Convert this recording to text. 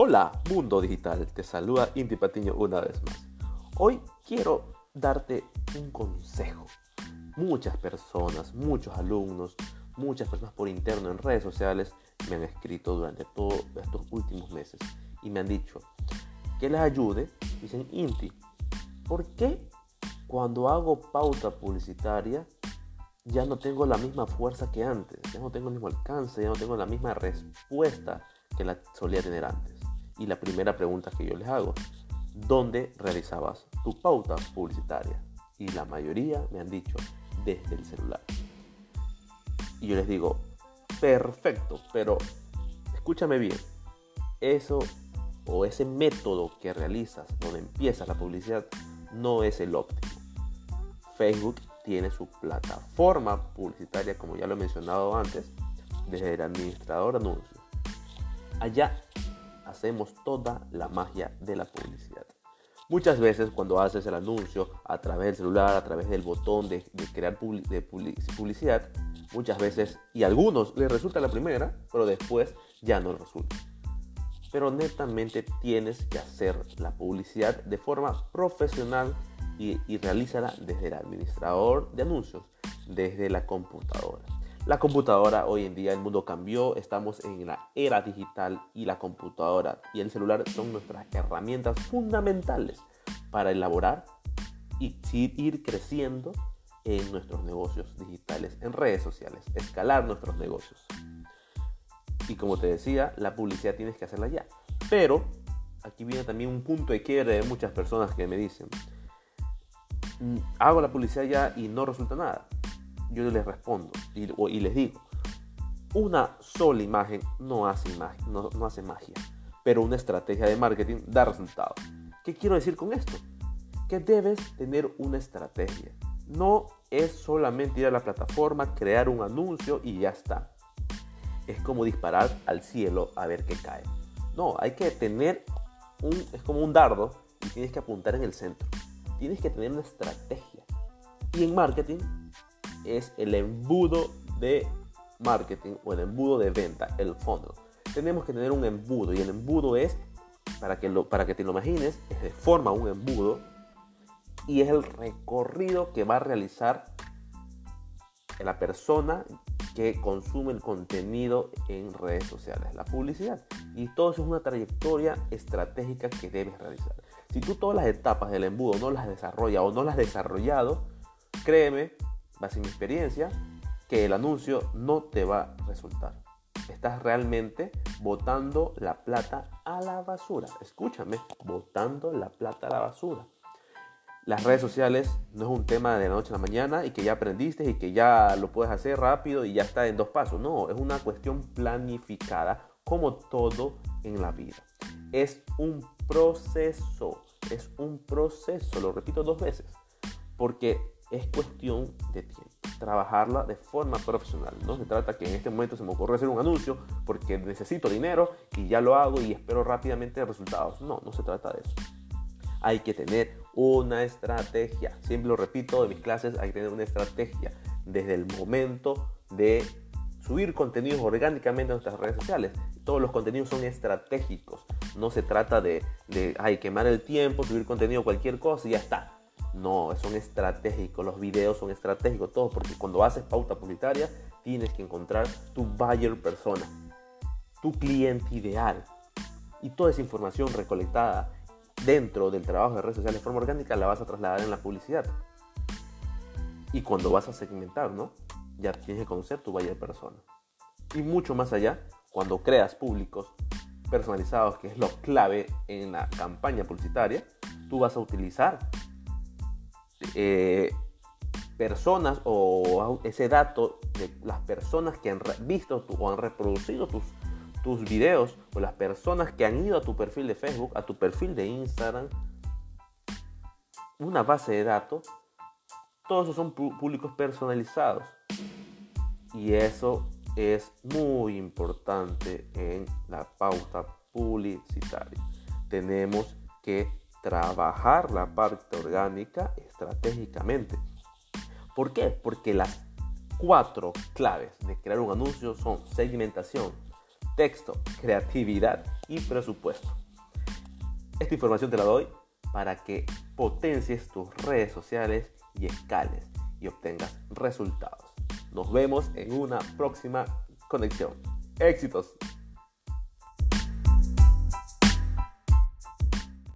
Hola, mundo digital, te saluda Inti Patiño una vez más. Hoy quiero darte un consejo. Muchas personas, muchos alumnos, muchas personas por interno en redes sociales me han escrito durante todos estos últimos meses y me han dicho que les ayude. Dicen, Inti, ¿por qué cuando hago pauta publicitaria ya no tengo la misma fuerza que antes? Ya no tengo el mismo alcance, ya no tengo la misma respuesta que la solía tener antes. Y la primera pregunta que yo les hago, ¿dónde realizabas tu pauta publicitaria? Y la mayoría me han dicho, desde el celular. Y yo les digo, perfecto, pero escúchame bien, eso o ese método que realizas donde empieza la publicidad no es el óptimo. Facebook tiene su plataforma publicitaria, como ya lo he mencionado antes, desde el administrador anuncios. Allá hacemos toda la magia de la publicidad. Muchas veces cuando haces el anuncio a través del celular, a través del botón de, crear de publicidad, muchas veces, y a algunos les resulta la primera, pero después ya no resulta. Pero netamente tienes que hacer la publicidad de forma profesional y realízala desde el administrador de anuncios, desde la computadora. La computadora hoy en día, el mundo cambió, estamos en la era digital y la computadora y el celular son nuestras herramientas fundamentales para elaborar y ir creciendo en nuestros negocios digitales, en redes sociales, escalar nuestros negocios. Y como te decía, la publicidad tienes que hacerla ya. Pero aquí viene también un punto de quiebre de muchas personas que me dicen, mm, hago la publicidad ya y no resulta nada yo les respondo y, les digo, una sola imagen no hace, no, no hace magia, pero una estrategia de marketing da resultados. ¿Qué quiero decir con esto? Que debes tener una estrategia. No es solamente ir a la plataforma, crear un anuncio y ya está. Es como disparar al cielo a ver qué cae. No, hay que tener un, es como un dardo y tienes que apuntar en el centro. Tienes que tener una estrategia. Y en marketing es el embudo de marketing o el embudo de venta, el fondo. Tenemos que tener un embudo y el embudo es, para que, lo, para que te lo imagines, es de forma un embudo y es el recorrido que va a realizar la persona que consume el contenido en redes sociales, la publicidad. Y todo eso es una trayectoria estratégica que debes realizar. Si tú todas las etapas del embudo no las desarrollas o no las has desarrollado, créeme base en mi experiencia, que el anuncio no te va a resultar. Estás realmente botando la plata a la basura. Escúchame, botando la plata a la basura. Las redes sociales no es un tema de la noche a la mañana y que ya aprendiste y que ya lo puedes hacer rápido y ya está en dos pasos. No, es una cuestión planificada como todo en la vida. Es un proceso, es un proceso, lo repito dos veces, porque es cuestión de tiempo. Trabajarla de forma profesional. No se trata que en este momento se me ocurre hacer un anuncio porque necesito dinero y ya lo hago y espero rápidamente resultados. No, no se trata de eso. Hay que tener una estrategia. Siempre lo repito de mis clases, hay que tener una estrategia desde el momento de subir contenidos orgánicamente a nuestras redes sociales. Todos los contenidos son estratégicos. No se trata de, de quemar el tiempo, subir contenido, cualquier cosa y ya está no, son estratégicos, los videos son estratégicos, todo, porque cuando haces pauta publicitaria tienes que encontrar tu buyer persona, tu cliente ideal. Y toda esa información recolectada dentro del trabajo de redes sociales de forma orgánica la vas a trasladar en la publicidad. Y cuando vas a segmentar, ¿no? Ya tienes que conocer tu buyer persona. Y mucho más allá, cuando creas públicos personalizados, que es lo clave en la campaña publicitaria, tú vas a utilizar eh, personas o ese dato de las personas que han visto o han reproducido tus, tus videos o las personas que han ido a tu perfil de Facebook, a tu perfil de Instagram, una base de datos, todos esos son públicos personalizados. Y eso es muy importante en la pauta publicitaria. Tenemos que trabajar la parte orgánica estratégicamente. ¿Por qué? Porque las cuatro claves de crear un anuncio son segmentación, texto, creatividad y presupuesto. Esta información te la doy para que potencies tus redes sociales y escales y obtengas resultados. Nos vemos en una próxima conexión. Éxitos.